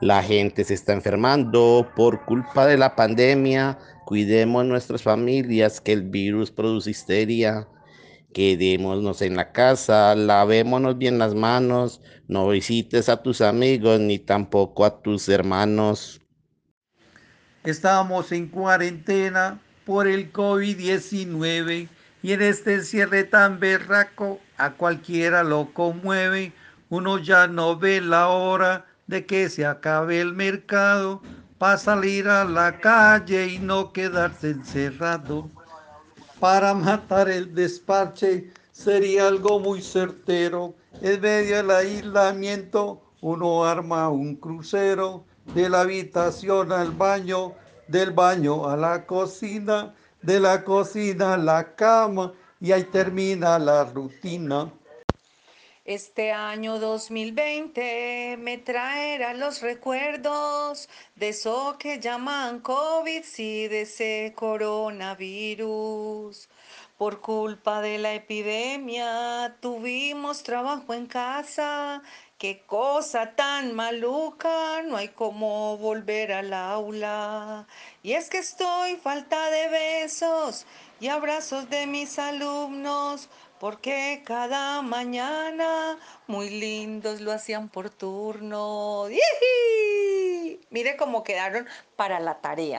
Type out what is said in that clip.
La gente se está enfermando por culpa de la pandemia. Cuidemos nuestras familias, que el virus produce histeria. Quedémonos en la casa, lavémonos bien las manos, no visites a tus amigos ni tampoco a tus hermanos. Estamos en cuarentena por el COVID-19 y en este cierre tan berraco a cualquiera lo conmueve. Uno ya no ve la hora de que se acabe el mercado para salir a la calle y no quedarse encerrado. Para matar el despache sería algo muy certero. En medio del aislamiento uno arma un crucero de la habitación al baño, del baño a la cocina, de la cocina a la cama y ahí termina la rutina. Este año 2020 me traerá los recuerdos de eso que llaman COVID y de ese coronavirus. Por culpa de la epidemia tuvimos trabajo en casa. Qué cosa tan maluca, no hay como volver al aula. Y es que estoy falta de besos y abrazos de mis alumnos porque cada mañana muy lindos lo hacían por turno. Mire cómo quedaron para la tarea.